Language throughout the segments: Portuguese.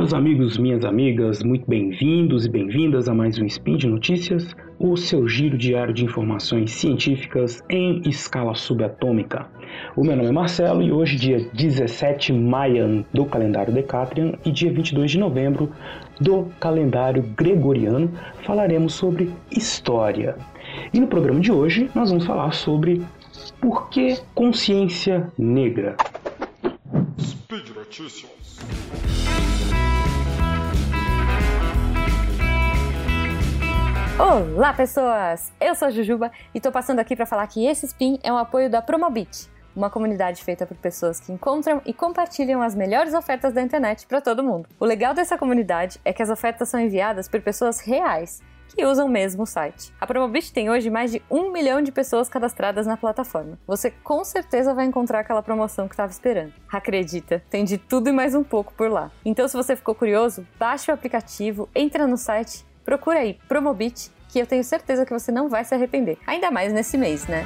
meus amigos, minhas amigas, muito bem-vindos e bem-vindas a mais um Speed Notícias, o seu giro diário de informações científicas em escala subatômica. O meu nome é Marcelo e hoje, dia 17 maio do calendário Decatrian e dia 22 de novembro do calendário gregoriano, falaremos sobre história. E no programa de hoje nós vamos falar sobre por que consciência negra. Speed Notícias. Olá, pessoas! Eu sou a Jujuba e estou passando aqui para falar que esse spin é um apoio da Promobit, uma comunidade feita por pessoas que encontram e compartilham as melhores ofertas da internet para todo mundo. O legal dessa comunidade é que as ofertas são enviadas por pessoas reais que usam mesmo o site. A Promobit tem hoje mais de um milhão de pessoas cadastradas na plataforma. Você com certeza vai encontrar aquela promoção que estava esperando. Acredita, tem de tudo e mais um pouco por lá. Então, se você ficou curioso, baixe o aplicativo, entra no site procura aí Promobit, que eu tenho certeza que você não vai se arrepender. Ainda mais nesse mês, né?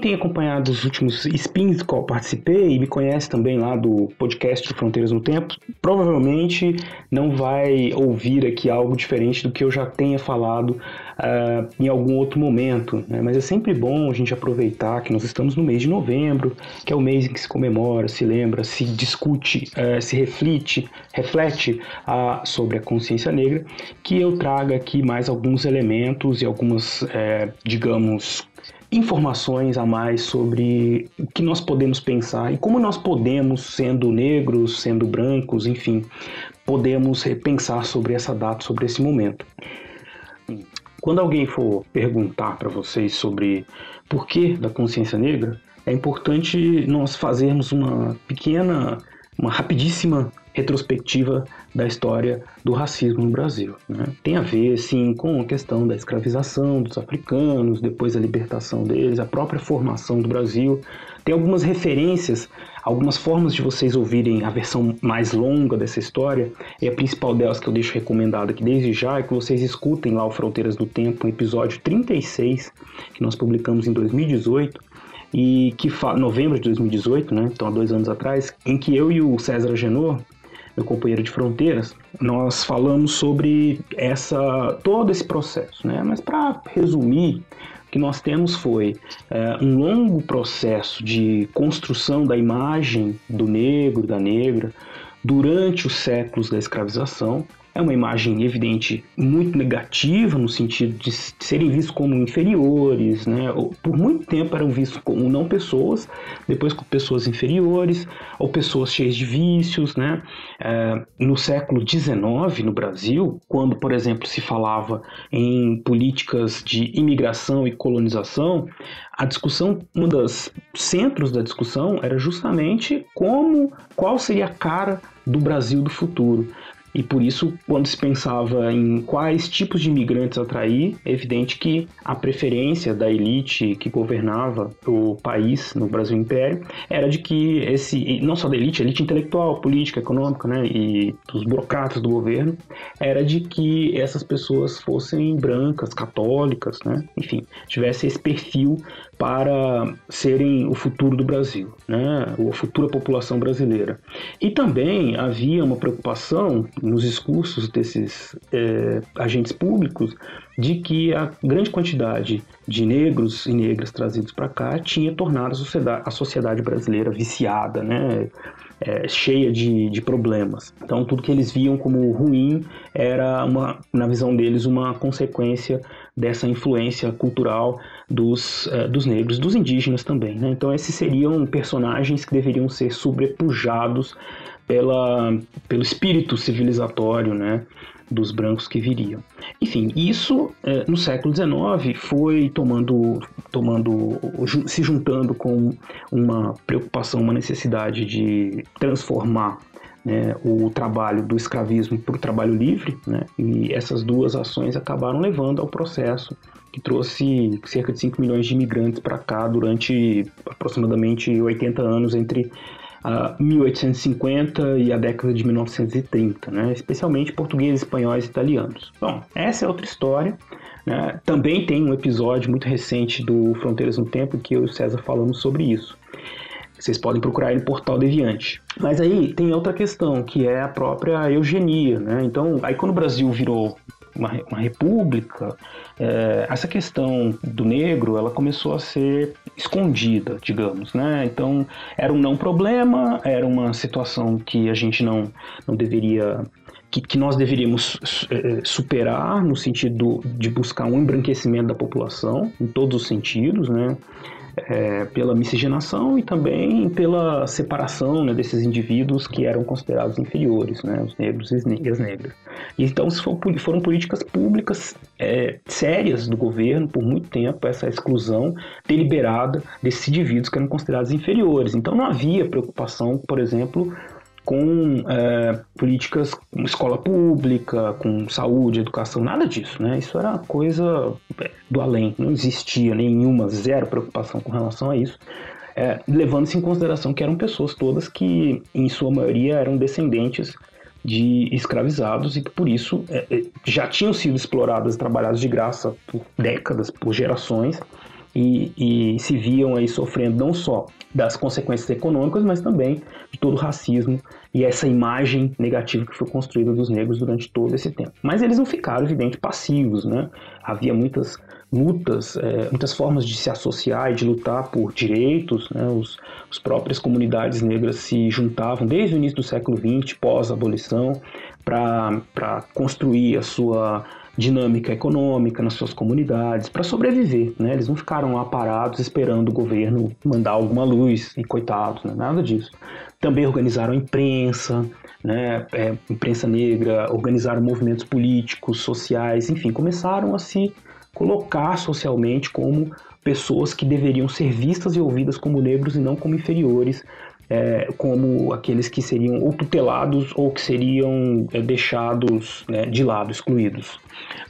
Tem acompanhado os últimos spins do qual participei e me conhece também lá do podcast Fronteiras no Tempo, provavelmente não vai ouvir aqui algo diferente do que eu já tenha falado uh, em algum outro momento. Né? Mas é sempre bom a gente aproveitar que nós estamos no mês de novembro, que é o mês em que se comemora, se lembra, se discute, uh, se reflete, reflete uh, sobre a consciência negra, que eu traga aqui mais alguns elementos e algumas, eh, digamos, informações a mais sobre o que nós podemos pensar e como nós podemos, sendo negros, sendo brancos, enfim, podemos repensar sobre essa data, sobre esse momento. Quando alguém for perguntar para vocês sobre por que da consciência negra, é importante nós fazermos uma pequena, uma rapidíssima retrospectiva da história do racismo no Brasil. Né? Tem a ver, sim, com a questão da escravização dos africanos, depois a libertação deles, a própria formação do Brasil. Tem algumas referências, algumas formas de vocês ouvirem a versão mais longa dessa história, e a principal delas que eu deixo recomendada aqui desde já é que vocês escutem lá o Fronteiras do Tempo, episódio 36, que nós publicamos em 2018, e que novembro de 2018, né? Então há dois anos atrás, em que eu e o César Genor meu companheiro de fronteiras, nós falamos sobre essa todo esse processo, né? Mas para resumir, o que nós temos foi é, um longo processo de construção da imagem do negro, da negra, durante os séculos da escravização, é uma imagem evidente muito negativa no sentido de serem vistos como inferiores, né? Por muito tempo eram vistos como não pessoas, depois como pessoas inferiores ou pessoas cheias de vícios, né? É, no século XIX no Brasil, quando por exemplo se falava em políticas de imigração e colonização, a discussão, um dos centros da discussão era justamente como, qual seria a cara do Brasil do futuro. E por isso, quando se pensava em quais tipos de imigrantes atrair, é evidente que a preferência da elite que governava o país no Brasil Império era de que esse, não só da elite, elite intelectual, política, econômica, né, e dos burocratas do governo, era de que essas pessoas fossem brancas, católicas, né, enfim, tivesse esse perfil para serem o futuro do Brasil, né, a futura população brasileira. E também havia uma preocupação nos discursos desses é, agentes públicos de que a grande quantidade de negros e negras trazidos para cá tinha tornado a sociedade, a sociedade brasileira viciada, né? É, cheia de, de problemas. Então, tudo que eles viam como ruim era, uma, na visão deles, uma consequência dessa influência cultural dos, uh, dos negros, dos indígenas também. Né? Então, esses seriam personagens que deveriam ser sobrepujados pela, pelo espírito civilizatório né, dos brancos que viriam. Enfim, isso é, no século XIX foi tomando, tomando, se juntando com uma preocupação, uma necessidade de transformar né, o trabalho do escravismo para o trabalho livre, né, e essas duas ações acabaram levando ao processo que trouxe cerca de 5 milhões de imigrantes para cá durante aproximadamente 80 anos entre a 1850 e a década de 1930, né? especialmente portugueses, espanhóis e italianos. Bom, essa é outra história. Né? Também tem um episódio muito recente do Fronteiras no Tempo que eu e o César falamos sobre isso. Vocês podem procurar ele no Portal Deviante. Mas aí tem outra questão, que é a própria eugenia. Né? Então, aí quando o Brasil virou uma, uma república, é, essa questão do negro ela começou a ser escondida, digamos, né? Então era um não problema, era uma situação que a gente não, não deveria que, que, nós deveríamos é, superar no sentido de buscar um embranquecimento da população em todos os sentidos, né? É, pela miscigenação e também pela separação né, desses indivíduos que eram considerados inferiores, né, os negros e as negras. Então foram políticas públicas é, sérias do governo por muito tempo essa exclusão deliberada desses indivíduos que eram considerados inferiores. Então não havia preocupação, por exemplo, com é, políticas com escola pública, com saúde, educação, nada disso, né? Isso era coisa é, do além, não existia nenhuma, zero preocupação com relação a isso. É, levando-se em consideração que eram pessoas todas que, em sua maioria, eram descendentes de escravizados e que por isso é, é já tinham sido exploradas e trabalhadas de graça por décadas, por gerações, e, e, se viam aí sofrendo não só das consequências econômicas, mas também de todo o racismo e essa imagem negativa que foi construída dos negros durante todo esse tempo. Mas eles não ficaram, evidente, passivos, né? Havia muitas lutas, é, muitas formas de se associar e de lutar por direitos, né? Os, as próprias comunidades negras se juntavam desde o início do século XX, pós-abolição, para construir a sua dinâmica econômica nas suas comunidades para sobreviver, né? Eles não ficaram lá parados esperando o governo mandar alguma luz e coitados, né? nada disso. Também organizaram a imprensa, né? É, imprensa negra, organizaram movimentos políticos, sociais, enfim, começaram a se colocar socialmente como pessoas que deveriam ser vistas e ouvidas como negros e não como inferiores é, como aqueles que seriam ou tutelados ou que seriam é, deixados né, de lado, excluídos.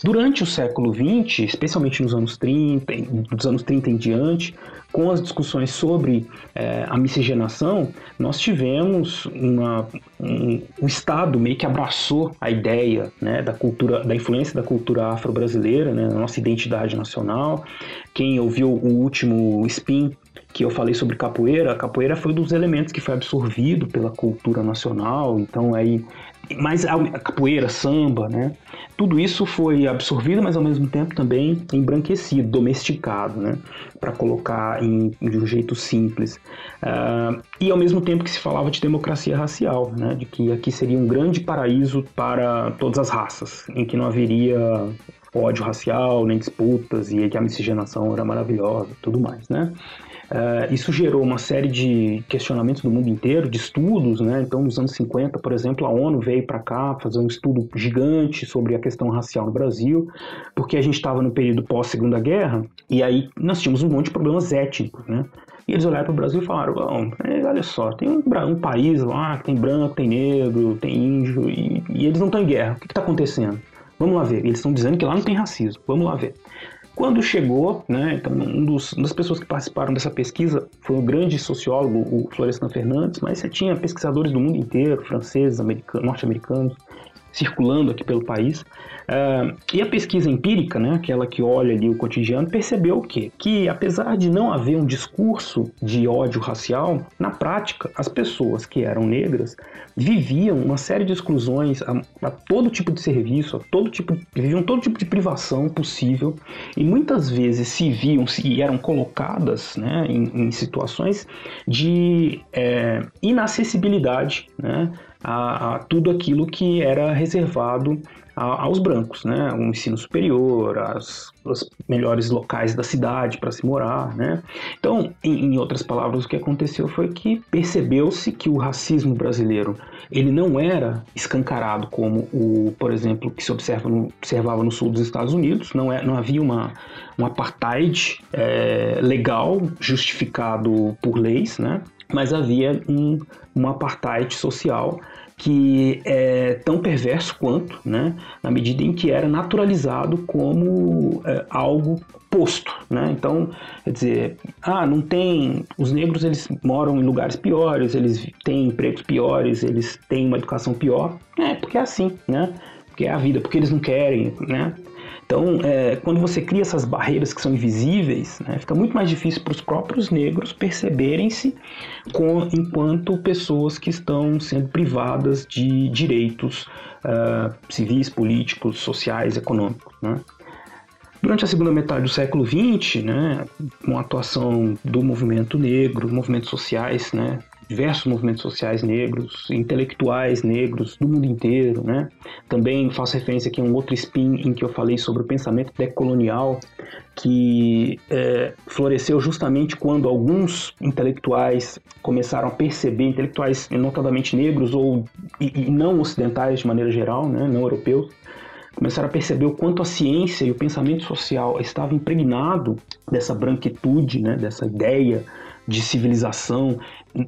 Durante o século XX, especialmente nos anos 30, dos anos 30 em diante, com as discussões sobre é, a miscigenação, nós tivemos uma, um, o Estado meio que abraçou a ideia né, da cultura, da influência da cultura afro-brasileira, né, nossa identidade nacional. Quem ouviu o último Spin que eu falei sobre capoeira, capoeira foi um dos elementos que foi absorvido pela cultura nacional, então aí mas a capoeira, samba, né? Tudo isso foi absorvido, mas ao mesmo tempo também embranquecido, domesticado, né? Para colocar em, de um jeito simples. Uh, e ao mesmo tempo que se falava de democracia racial, né? De que aqui seria um grande paraíso para todas as raças, em que não haveria ódio racial, nem disputas, e que a miscigenação era maravilhosa tudo mais, né? Uh, isso gerou uma série de questionamentos do mundo inteiro, de estudos, né? Então, nos anos 50, por exemplo, a ONU veio para cá fazer um estudo gigante sobre a questão racial no Brasil, porque a gente estava no período pós-Segunda Guerra, e aí nós tínhamos um monte de problemas étnicos, né? E eles olharam para o Brasil e falaram: Bom, é, olha só, tem um, um, país lá que tem branco, tem negro, tem índio, e, e eles não estão em guerra. O que está acontecendo? Vamos lá ver. Eles estão dizendo que lá não tem racismo. Vamos lá ver. Quando chegou, né, então um dos, uma das pessoas que participaram dessa pesquisa foi o grande sociólogo, o Florestan Fernandes, mas você tinha pesquisadores do mundo inteiro, franceses, americanos, norte-americanos, circulando aqui pelo país. Uh, e a pesquisa empírica, né, aquela que olha ali o cotidiano, percebeu o quê? Que apesar de não haver um discurso de ódio racial, na prática, as pessoas que eram negras viviam uma série de exclusões a, a todo tipo de serviço, a todo tipo, viviam todo tipo de privação possível e muitas vezes se viam e eram colocadas né, em, em situações de é, inacessibilidade, né? A, a tudo aquilo que era reservado a, aos brancos, né? O ensino superior, as, os melhores locais da cidade para se morar, né? Então, em, em, outras palavras, o que aconteceu foi que percebeu-se que o racismo brasileiro ele não era escancarado como o, por exemplo, que se observa no, observava no sul dos Estados Unidos, não, é, não havia uma, um apartheid é, legal justificado por leis, né? Mas havia um, um apartheid social que é tão perverso quanto, né, na medida em que era naturalizado como é, algo posto, né? Então, quer dizer, ah, não tem, os negros eles moram em lugares piores, eles têm empregos piores, eles têm uma educação pior, é porque é assim, né? Porque é a vida, porque eles não querem, né? Então, é, quando você cria essas barreiras que são invisíveis, né, fica muito mais difícil para os próprios negros perceberem-se enquanto pessoas que estão sendo privadas de direitos uh, civis, políticos, sociais, econômicos. Né? Durante a segunda metade do século XX, né, com a atuação do movimento negro, movimentos sociais, né, diversos movimentos sociais negros, intelectuais negros do mundo inteiro, né? Também faço referência aqui a um outro spin em que eu falei sobre o pensamento decolonial, que é, floresceu justamente quando alguns intelectuais começaram a perceber, intelectuais notadamente negros ou e, e não ocidentais de maneira geral, né, não europeus, começaram a perceber o quanto a ciência e o pensamento social estava impregnado dessa branquitude, né, dessa ideia de civilização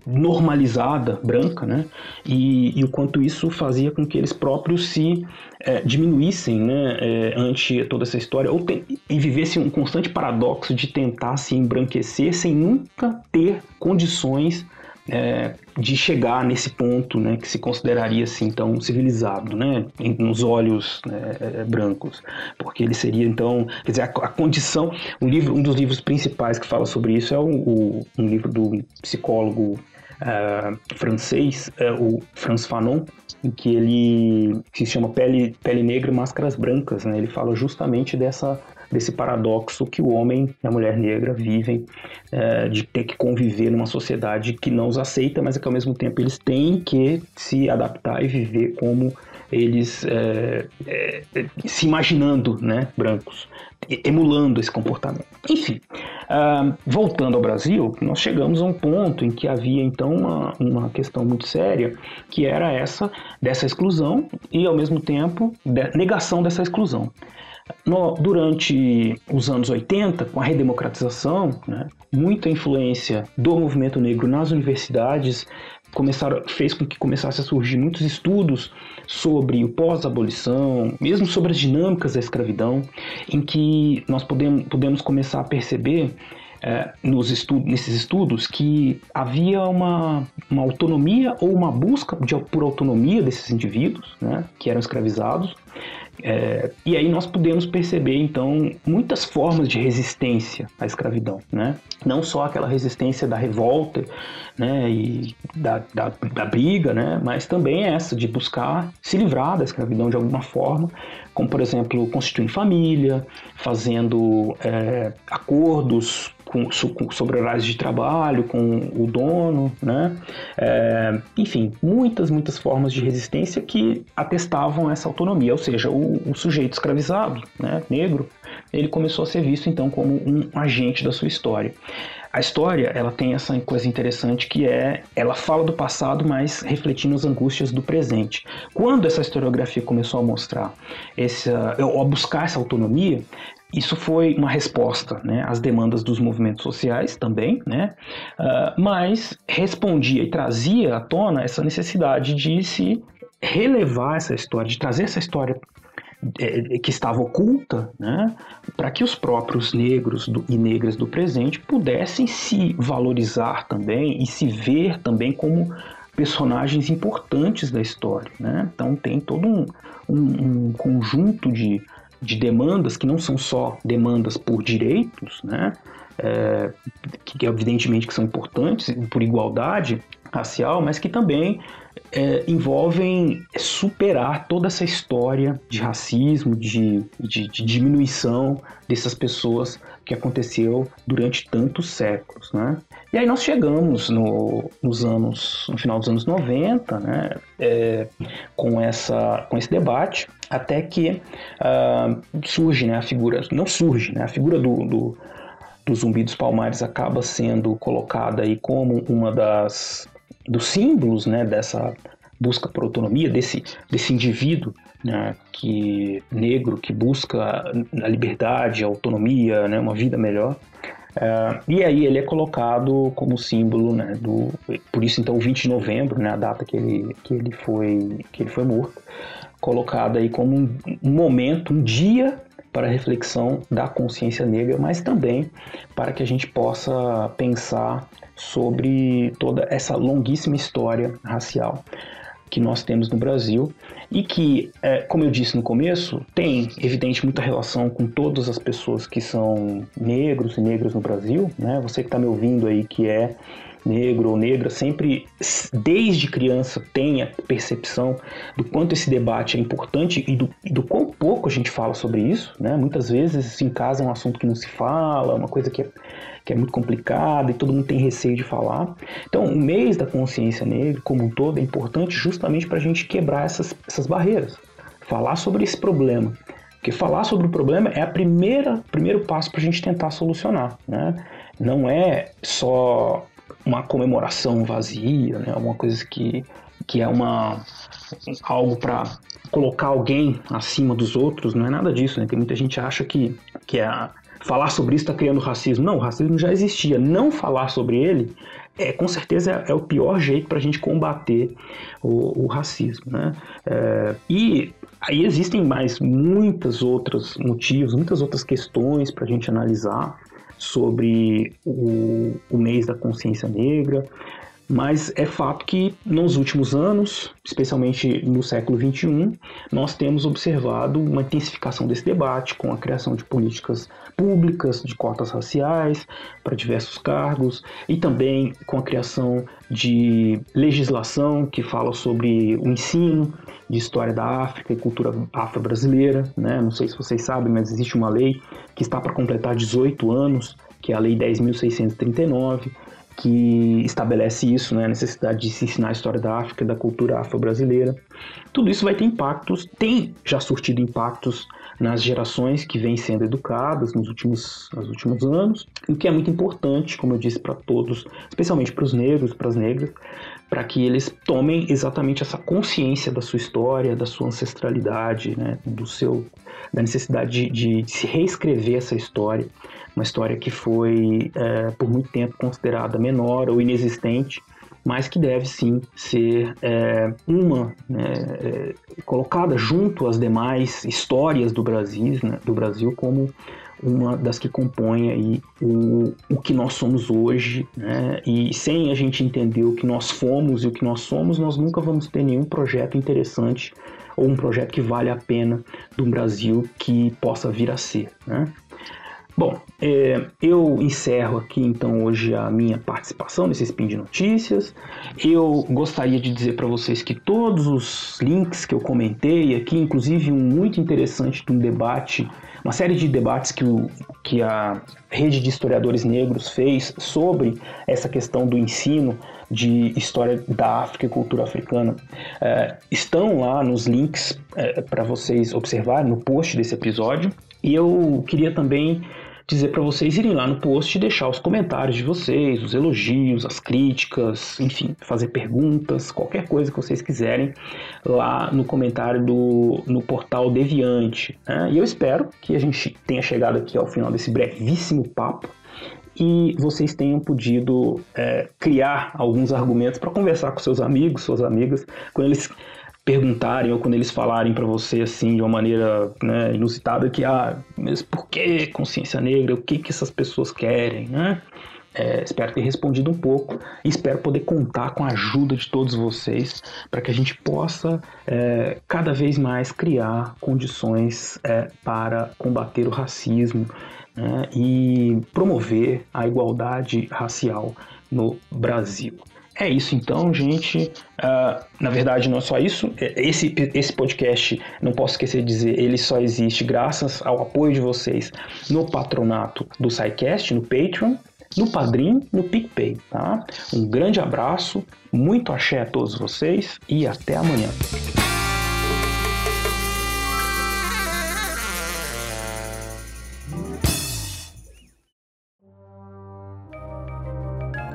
normalizada branca, né? E, e, o quanto isso fazia com que eles próprios se é, diminuíssem, né? É, ante toda essa história, ou e vivessem um constante paradoxo de tentar se embranquecer sem nunca ter condições é, de chegar nesse ponto, né, que se consideraria assim tão civilizado, né, nos olhos né, é, brancos, porque ele seria então, quer dizer, a, a, condição, um livro, um dos livros principais que fala sobre isso é o, o um livro do psicólogo uh, francês, uh, o Franz Fanon, em que ele se chama Pele, Pele Negra e Máscaras Brancas, né, ele fala justamente dessa desse paradoxo que o homem e a mulher negra vivem é, de ter que conviver numa sociedade que não os aceita, mas é que ao mesmo tempo eles têm que se adaptar e viver como eles é, é, se imaginando né, brancos, emulando esse comportamento. Enfim, uh, voltando ao Brasil, nós chegamos a um ponto em que havia então uma, uma questão muito séria, que era essa dessa exclusão e ao mesmo tempo negação dessa exclusão. No, durante os anos 80, com a redemocratização, né, muita influência do movimento negro nas universidades começaram, fez com que começasse a surgir muitos estudos sobre o pós-abolição, mesmo sobre as dinâmicas da escravidão, em que nós podemos, podemos começar a perceber é, nos estudos, nesses estudos que havia uma, uma autonomia ou uma busca de, por autonomia desses indivíduos né, que eram escravizados, é, e aí nós podemos perceber, então, muitas formas de resistência à escravidão, né? Não só aquela resistência da revolta, né, e da, da, da briga, né, mas também essa de buscar se livrar da escravidão de alguma forma, como, por exemplo, constituindo família, fazendo é, acordos com, sobre horários de trabalho com o dono, né? É, enfim, muitas, muitas formas de resistência que atestavam essa autonomia, ou seja, o, o sujeito escravizado, né, negro, ele começou a ser visto então como um agente da sua história. A história, ela tem essa coisa interessante que é, ela fala do passado, mas refletindo as angústias do presente. Quando essa historiografia começou a mostrar essa, ou a buscar essa autonomia, isso foi uma resposta né, às demandas dos movimentos sociais também, né, uh, mas respondia e trazia à tona essa necessidade de se relevar essa história, de trazer essa história é, que estava oculta, né, para que os próprios negros do, e negras do presente pudessem se valorizar também e se ver também como personagens importantes da história. Né? Então tem todo um, um, um conjunto de de demandas que não são só demandas por direitos, né? É, que evidentemente que são importantes por igualdade racial, mas que também é, envolvem superar toda essa história de racismo, de, de, de, diminuição dessas pessoas que aconteceu durante tantos séculos, né? E aí nós chegamos no, nos anos, no final dos anos 90, né, é, com, essa, com esse debate, até que uh, surge né, a figura, não surge, né, a figura do, do, do Zumbi dos Palmares acaba sendo colocada aí como uma das dos símbolos né, dessa busca por autonomia, desse, desse indivíduo né, que negro que busca a liberdade, a autonomia, né, uma vida melhor. Uh, e aí ele é colocado como símbolo, né, do, por isso então o 20 de novembro, né, a data que ele, que ele, foi, que ele foi morto, colocado aí como um, um momento, um dia para a reflexão da consciência negra, mas também para que a gente possa pensar sobre toda essa longuíssima história racial que nós temos no Brasil e que, é, como eu disse no começo, tem, evidente, muita relação com todas as pessoas que são negros e negras no Brasil. Né? Você que está me ouvindo aí, que é negro ou negra, sempre, desde criança, tem a percepção do quanto esse debate é importante e do, e do quão pouco a gente fala sobre isso. Né? Muitas vezes, em casa, é um assunto que não se fala, uma coisa que é, que é muito complicada e todo mundo tem receio de falar. Então, o mês da consciência negra, como um todo, é importante justamente para a gente quebrar essas, essas barreiras, falar sobre esse problema. Porque falar sobre o problema é a primeira primeiro passo para a gente tentar solucionar, né? Não é só uma comemoração vazia, né? Uma coisa que, que é uma algo para colocar alguém acima dos outros, não é nada disso, né? Tem muita gente acha que, que é falar sobre isso está criando racismo. Não, o racismo já existia. Não falar sobre ele é com certeza é, o pior jeito para a gente combater o, o racismo, né? É, e aí existem mais muitas outras motivos, muitas outras questões para a gente analisar sobre o, o mês da consciência negra, mas é fato que nos últimos anos, especialmente no século XXI, nós temos observado uma intensificação desse debate com a criação de políticas públicas de cotas raciais para diversos cargos e também com a criação de legislação que fala sobre o ensino de história da África e cultura afro-brasileira. Né? Não sei se vocês sabem, mas existe uma lei que está para completar 18 anos, que é a Lei 10.639, que estabelece isso, né, a necessidade de se ensinar a história da África da cultura afro-brasileira. Tudo isso vai ter impactos, tem já surtido impactos nas gerações que vêm sendo educadas nos últimos, nos últimos anos, o que é muito importante, como eu disse, para todos, especialmente para os negros, para as negras, para que eles tomem exatamente essa consciência da sua história, da sua ancestralidade, né, do seu, da necessidade de, de se reescrever essa história uma história que foi é, por muito tempo considerada menor ou inexistente, mas que deve sim ser é, uma né, é, colocada junto às demais histórias do Brasil, né, do Brasil como uma das que compõe aí o, o que nós somos hoje, né? E sem a gente entender o que nós fomos e o que nós somos, nós nunca vamos ter nenhum projeto interessante ou um projeto que vale a pena do Brasil que possa vir a ser, né? Bom, é, eu encerro aqui então hoje a minha participação nesse Spin de Notícias. Eu gostaria de dizer para vocês que todos os links que eu comentei aqui, inclusive um muito interessante de um debate, uma série de debates que, o, que a rede de historiadores negros fez sobre essa questão do ensino de história da África e cultura africana é, estão lá nos links é, para vocês observarem no post desse episódio. E eu queria também dizer para vocês irem lá no post e deixar os comentários de vocês, os elogios, as críticas, enfim, fazer perguntas, qualquer coisa que vocês quiserem lá no comentário do no portal Deviante. Né? E eu espero que a gente tenha chegado aqui ao final desse brevíssimo papo e vocês tenham podido é, criar alguns argumentos para conversar com seus amigos, suas amigas, quando eles perguntarem ou quando eles falarem para você assim de uma maneira né, inusitada que ah, mas por que consciência negra? O que que essas pessoas querem, né? É, espero ter respondido um pouco e espero poder contar com a ajuda de todos vocês para que a gente possa é, cada vez mais criar condições é, para combater o racismo né, e promover a igualdade racial no Brasil. É isso então, gente. Uh, na verdade, não é só isso. É, esse, esse podcast, não posso esquecer de dizer, ele só existe graças ao apoio de vocês no patronato do SciCast, no Patreon, no Padrim, no PicPay, tá? Um grande abraço, muito axé a todos vocês e até amanhã.